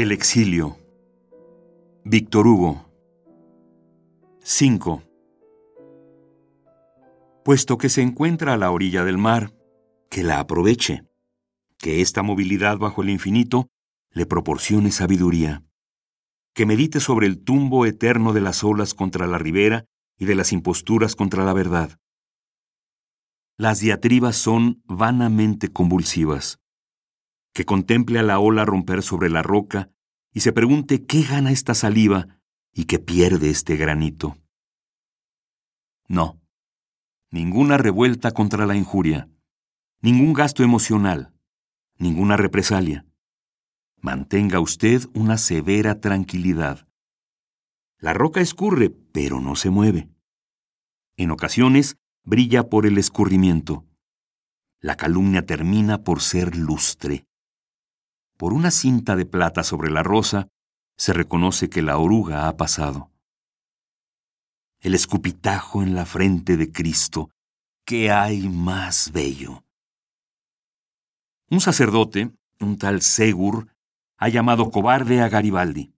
El exilio. Víctor Hugo. 5. Puesto que se encuentra a la orilla del mar, que la aproveche, que esta movilidad bajo el infinito le proporcione sabiduría, que medite sobre el tumbo eterno de las olas contra la ribera y de las imposturas contra la verdad. Las diatribas son vanamente convulsivas que contemple a la ola romper sobre la roca y se pregunte qué gana esta saliva y qué pierde este granito. No, ninguna revuelta contra la injuria, ningún gasto emocional, ninguna represalia. Mantenga usted una severa tranquilidad. La roca escurre, pero no se mueve. En ocasiones brilla por el escurrimiento. La calumnia termina por ser lustre. Por una cinta de plata sobre la rosa, se reconoce que la oruga ha pasado. El escupitajo en la frente de Cristo, ¿qué hay más bello? Un sacerdote, un tal Segur, ha llamado cobarde a Garibaldi,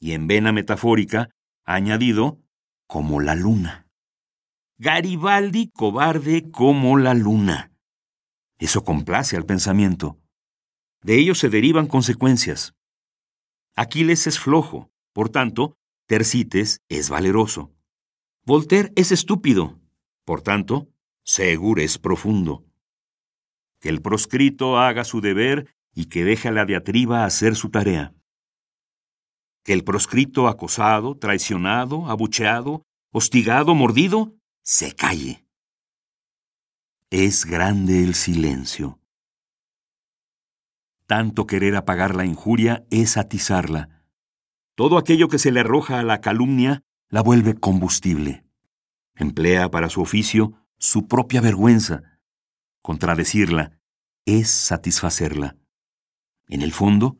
y en vena metafórica ha añadido como la luna. Garibaldi cobarde como la luna. Eso complace al pensamiento. De ello se derivan consecuencias. Aquiles es flojo, por tanto, Tercites es valeroso. Voltaire es estúpido, por tanto, Segur es profundo. Que el proscrito haga su deber y que deje a la diatriba hacer su tarea. Que el proscrito acosado, traicionado, abucheado, hostigado, mordido, se calle. Es grande el silencio. Tanto querer apagar la injuria es atizarla. Todo aquello que se le arroja a la calumnia la vuelve combustible. Emplea para su oficio su propia vergüenza. Contradecirla es satisfacerla. En el fondo,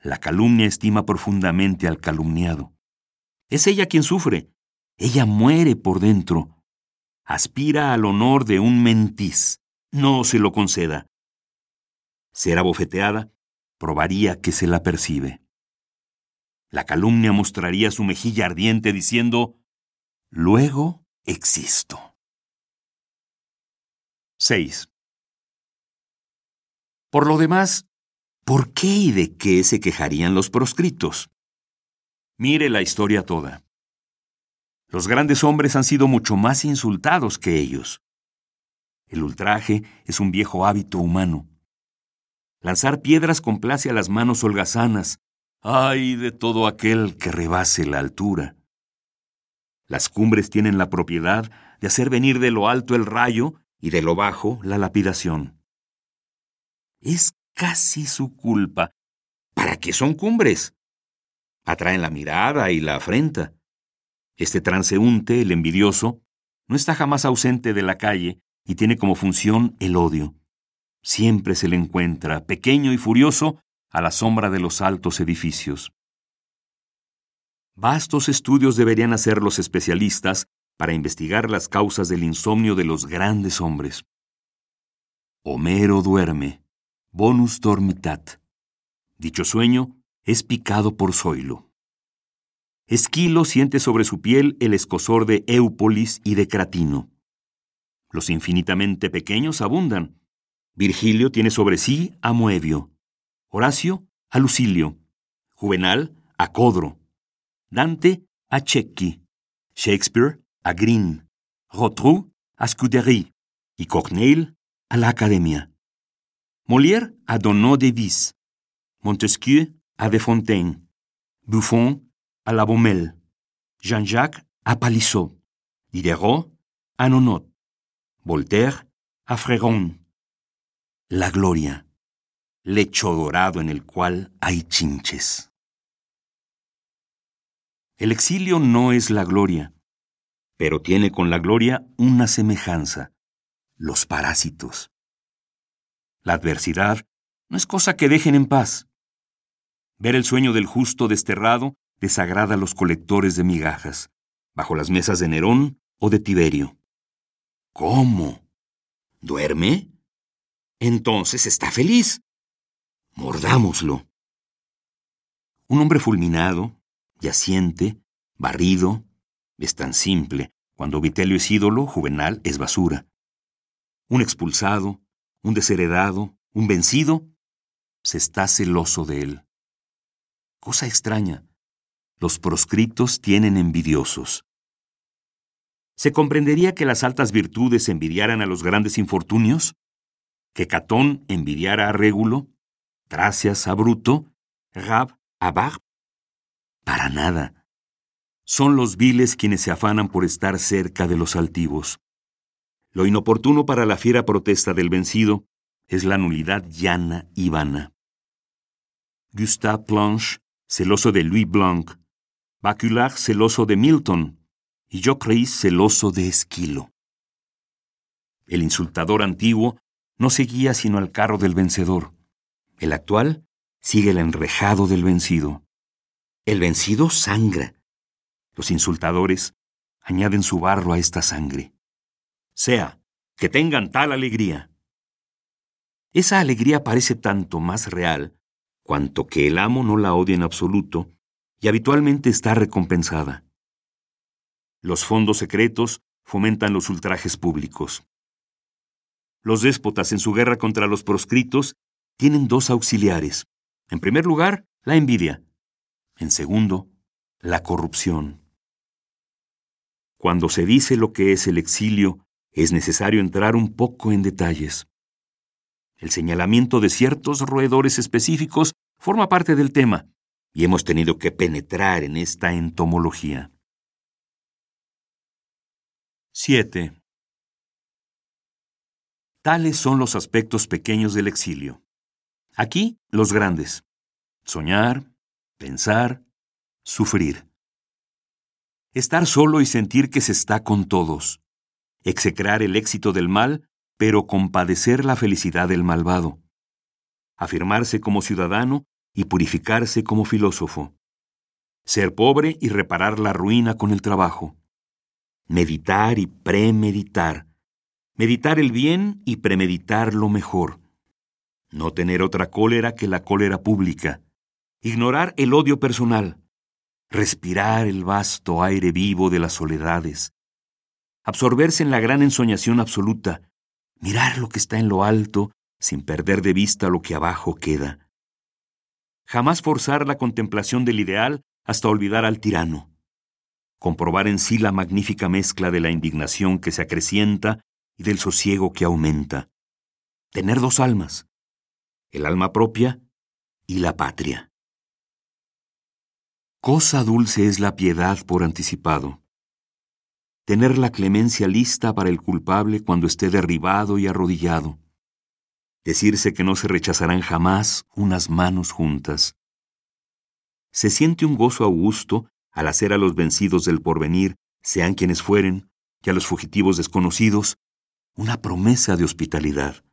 la calumnia estima profundamente al calumniado. Es ella quien sufre. Ella muere por dentro. Aspira al honor de un mentís. No se lo conceda será bofeteada, probaría que se la percibe. La calumnia mostraría su mejilla ardiente diciendo, luego existo. 6. Por lo demás, ¿por qué y de qué se quejarían los proscritos? Mire la historia toda. Los grandes hombres han sido mucho más insultados que ellos. El ultraje es un viejo hábito humano. Lanzar piedras complace a las manos holgazanas. ¡Ay de todo aquel que rebase la altura! Las cumbres tienen la propiedad de hacer venir de lo alto el rayo y de lo bajo la lapidación. Es casi su culpa. ¿Para qué son cumbres? Atraen la mirada y la afrenta. Este transeúnte, el envidioso, no está jamás ausente de la calle y tiene como función el odio siempre se le encuentra, pequeño y furioso, a la sombra de los altos edificios. Vastos estudios deberían hacer los especialistas para investigar las causas del insomnio de los grandes hombres. Homero duerme, bonus dormitat. Dicho sueño es picado por Zoilo. Esquilo siente sobre su piel el escosor de Éupolis y de Cratino. Los infinitamente pequeños abundan, Virgilio tiene sobre sí a Moebio, Horacio a Lucilio, Juvenal a Codro, Dante a Cecchi, Shakespeare a Green, Rotrou a Scudéry y Corneille a la Academia. Molière a Donneau de Vis, Montesquieu a Desfontaines, Buffon a La Baumelle, Jean-Jacques a Palissot, Diderot a Nonot, Voltaire a Fréron, la gloria, lecho dorado en el cual hay chinches. El exilio no es la gloria, pero tiene con la gloria una semejanza, los parásitos. La adversidad no es cosa que dejen en paz. Ver el sueño del justo desterrado desagrada a los colectores de migajas, bajo las mesas de Nerón o de Tiberio. ¿Cómo? ¿Duerme? Entonces está feliz. Mordámoslo. Un hombre fulminado, yaciente, barrido, es tan simple. Cuando Vitelio es ídolo, Juvenal es basura. Un expulsado, un desheredado, un vencido, se está celoso de él. Cosa extraña, los proscritos tienen envidiosos. ¿Se comprendería que las altas virtudes envidiaran a los grandes infortunios? ¿Que Catón envidiara a Régulo? ¿Tracias a Bruto? ¿Rab a Barb? Para nada. Son los viles quienes se afanan por estar cerca de los altivos. Lo inoportuno para la fiera protesta del vencido es la nulidad llana y vana. Gustave Planche, celoso de Louis Blanc, Baculard celoso de Milton y Jocrisse celoso de Esquilo. El insultador antiguo no seguía sino al carro del vencedor. El actual sigue el enrejado del vencido. El vencido sangra. Los insultadores añaden su barro a esta sangre. Sea, que tengan tal alegría. Esa alegría parece tanto más real cuanto que el amo no la odia en absoluto y habitualmente está recompensada. Los fondos secretos fomentan los ultrajes públicos. Los déspotas en su guerra contra los proscritos tienen dos auxiliares. En primer lugar, la envidia. En segundo, la corrupción. Cuando se dice lo que es el exilio, es necesario entrar un poco en detalles. El señalamiento de ciertos roedores específicos forma parte del tema, y hemos tenido que penetrar en esta entomología. 7. Tales son los aspectos pequeños del exilio. Aquí, los grandes. Soñar, pensar, sufrir. Estar solo y sentir que se está con todos. Execrar el éxito del mal, pero compadecer la felicidad del malvado. Afirmarse como ciudadano y purificarse como filósofo. Ser pobre y reparar la ruina con el trabajo. Meditar y premeditar. Meditar el bien y premeditar lo mejor. No tener otra cólera que la cólera pública. Ignorar el odio personal. Respirar el vasto aire vivo de las soledades. Absorberse en la gran ensoñación absoluta. Mirar lo que está en lo alto sin perder de vista lo que abajo queda jamás forzar la contemplación del ideal hasta olvidar al tirano. Comprobar en sí la magnífica mezcla de la indignación que se acrecienta y del sosiego que aumenta. Tener dos almas, el alma propia y la patria. Cosa dulce es la piedad por anticipado. Tener la clemencia lista para el culpable cuando esté derribado y arrodillado decirse que no se rechazarán jamás unas manos juntas. Se siente un gozo augusto al hacer a los vencidos del porvenir, sean quienes fueren, y a los fugitivos desconocidos, una promesa de hospitalidad.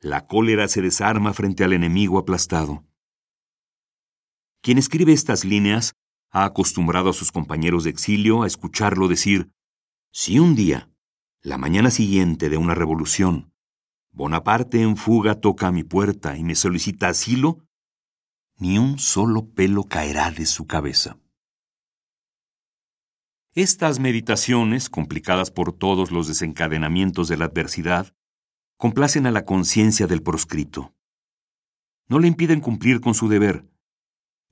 La cólera se desarma frente al enemigo aplastado. Quien escribe estas líneas ha acostumbrado a sus compañeros de exilio a escucharlo decir, si un día, la mañana siguiente de una revolución, Bonaparte en fuga toca a mi puerta y me solicita asilo, ni un solo pelo caerá de su cabeza. Estas meditaciones, complicadas por todos los desencadenamientos de la adversidad, complacen a la conciencia del proscrito. No le impiden cumplir con su deber.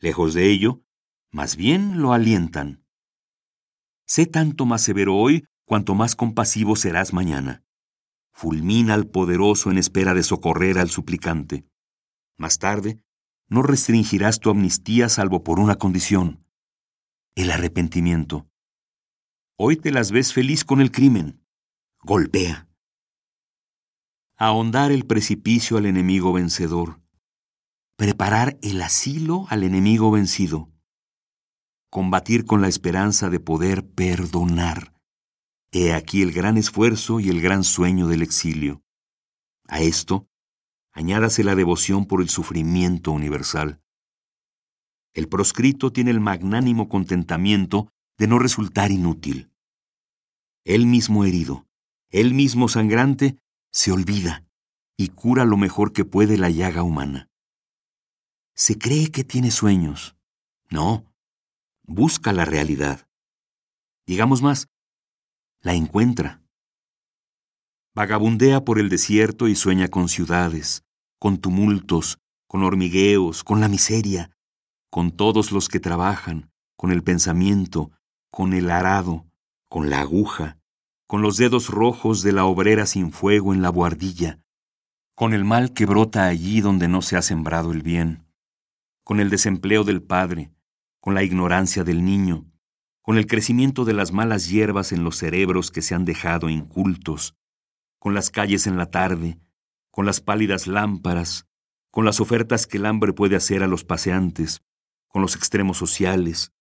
Lejos de ello, más bien lo alientan. Sé tanto más severo hoy cuanto más compasivo serás mañana fulmina al poderoso en espera de socorrer al suplicante. Más tarde, no restringirás tu amnistía salvo por una condición, el arrepentimiento. Hoy te las ves feliz con el crimen. Golpea. Ahondar el precipicio al enemigo vencedor. Preparar el asilo al enemigo vencido. Combatir con la esperanza de poder perdonar He aquí el gran esfuerzo y el gran sueño del exilio. A esto, añádase la devoción por el sufrimiento universal. El proscrito tiene el magnánimo contentamiento de no resultar inútil. Él mismo herido, él mismo sangrante, se olvida y cura lo mejor que puede la llaga humana. se cree que tiene sueños. No, busca la realidad. Digamos más, la encuentra. Vagabundea por el desierto y sueña con ciudades, con tumultos, con hormigueos, con la miseria, con todos los que trabajan, con el pensamiento, con el arado, con la aguja, con los dedos rojos de la obrera sin fuego en la buhardilla, con el mal que brota allí donde no se ha sembrado el bien, con el desempleo del padre, con la ignorancia del niño, con el crecimiento de las malas hierbas en los cerebros que se han dejado incultos, con las calles en la tarde, con las pálidas lámparas, con las ofertas que el hambre puede hacer a los paseantes, con los extremos sociales,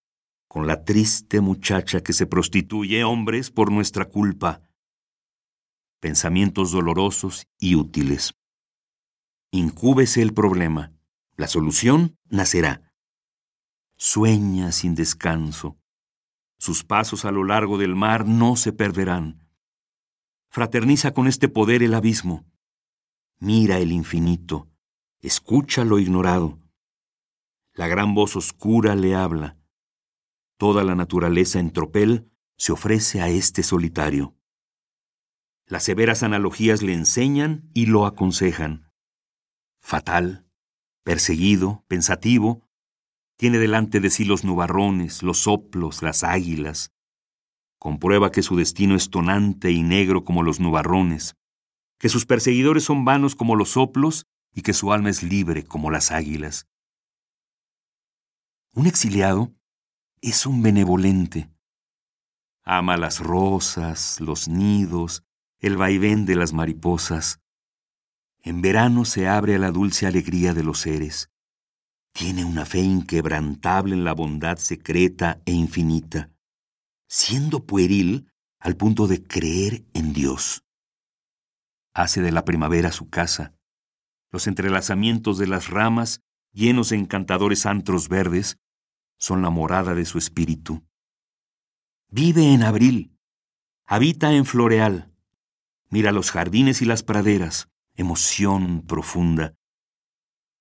con la triste muchacha que se prostituye, hombres, por nuestra culpa. Pensamientos dolorosos y útiles. Incúbese el problema. La solución nacerá. Sueña sin descanso. Sus pasos a lo largo del mar no se perderán. Fraterniza con este poder el abismo. Mira el infinito. Escucha lo ignorado. La gran voz oscura le habla. Toda la naturaleza en tropel se ofrece a este solitario. Las severas analogías le enseñan y lo aconsejan. Fatal, perseguido, pensativo, tiene delante de sí los nubarrones, los soplos, las águilas. Comprueba que su destino es tonante y negro como los nubarrones, que sus perseguidores son vanos como los soplos y que su alma es libre como las águilas. Un exiliado es un benevolente. Ama las rosas, los nidos, el vaivén de las mariposas. En verano se abre a la dulce alegría de los seres. Tiene una fe inquebrantable en la bondad secreta e infinita, siendo pueril al punto de creer en Dios. Hace de la primavera su casa. Los entrelazamientos de las ramas, llenos de encantadores antros verdes, son la morada de su espíritu. Vive en abril, habita en floreal, mira los jardines y las praderas, emoción profunda.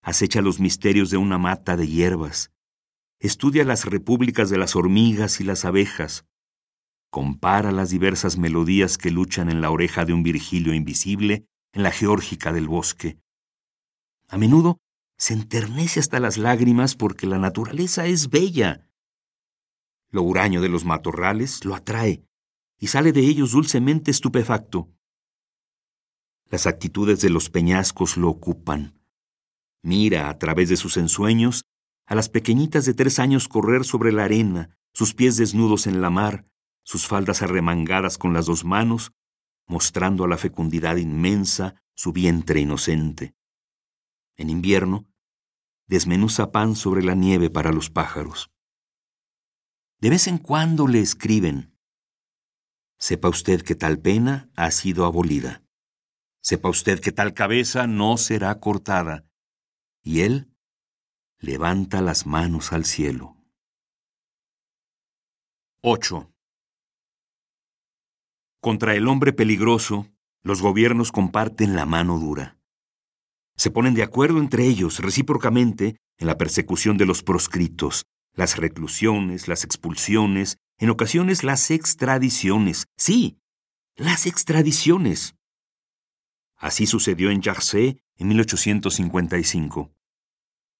Acecha los misterios de una mata de hierbas, estudia las repúblicas de las hormigas y las abejas, compara las diversas melodías que luchan en la oreja de un Virgilio invisible en la geórgica del bosque. A menudo se enternece hasta las lágrimas porque la naturaleza es bella. Lo huraño de los matorrales lo atrae y sale de ellos dulcemente estupefacto. Las actitudes de los peñascos lo ocupan. Mira a través de sus ensueños a las pequeñitas de tres años correr sobre la arena, sus pies desnudos en la mar, sus faldas arremangadas con las dos manos, mostrando a la fecundidad inmensa su vientre inocente. En invierno, desmenuza pan sobre la nieve para los pájaros. De vez en cuando le escriben. Sepa usted que tal pena ha sido abolida. Sepa usted que tal cabeza no será cortada. Y él levanta las manos al cielo. 8. Contra el hombre peligroso, los gobiernos comparten la mano dura. Se ponen de acuerdo entre ellos recíprocamente en la persecución de los proscritos, las reclusiones, las expulsiones, en ocasiones las extradiciones. Sí, las extradiciones. Así sucedió en Jarcé en 1855.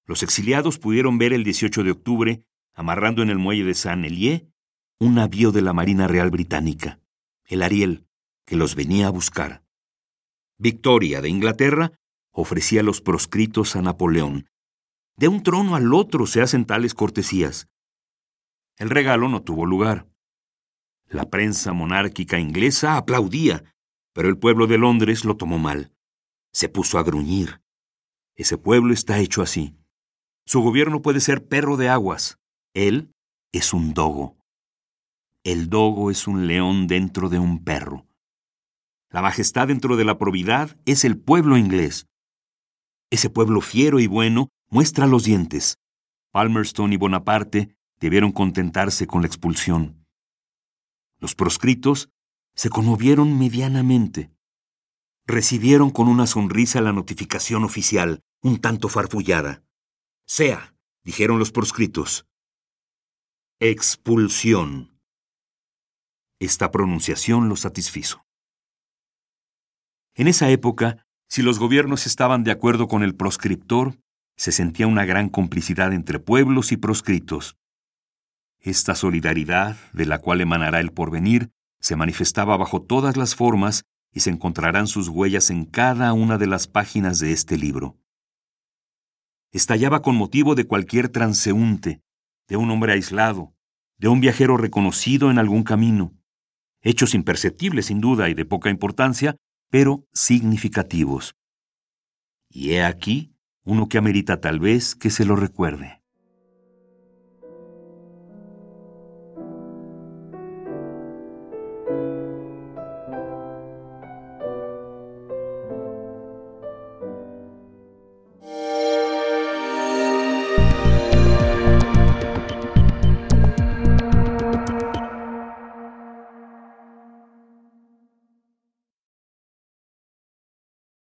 Los exiliados pudieron ver el 18 de octubre, amarrando en el muelle de Saint-Hélier, un navío de la Marina Real Británica, el Ariel, que los venía a buscar. Victoria de Inglaterra ofrecía los proscritos a Napoleón. De un trono al otro se hacen tales cortesías. El regalo no tuvo lugar. La prensa monárquica inglesa aplaudía, pero el pueblo de Londres lo tomó mal. Se puso a gruñir. Ese pueblo está hecho así. Su gobierno puede ser perro de aguas. Él es un dogo. El dogo es un león dentro de un perro. La majestad dentro de la probidad es el pueblo inglés. Ese pueblo fiero y bueno muestra los dientes. Palmerston y Bonaparte debieron contentarse con la expulsión. Los proscritos se conmovieron medianamente. Recibieron con una sonrisa la notificación oficial, un tanto farfullada. Sea, dijeron los proscritos. Expulsión. Esta pronunciación lo satisfizo. En esa época, si los gobiernos estaban de acuerdo con el proscriptor, se sentía una gran complicidad entre pueblos y proscritos. Esta solidaridad, de la cual emanará el porvenir, se manifestaba bajo todas las formas y se encontrarán sus huellas en cada una de las páginas de este libro. Estallaba con motivo de cualquier transeúnte, de un hombre aislado, de un viajero reconocido en algún camino. Hechos imperceptibles sin duda y de poca importancia, pero significativos. Y he aquí uno que amerita tal vez que se lo recuerde.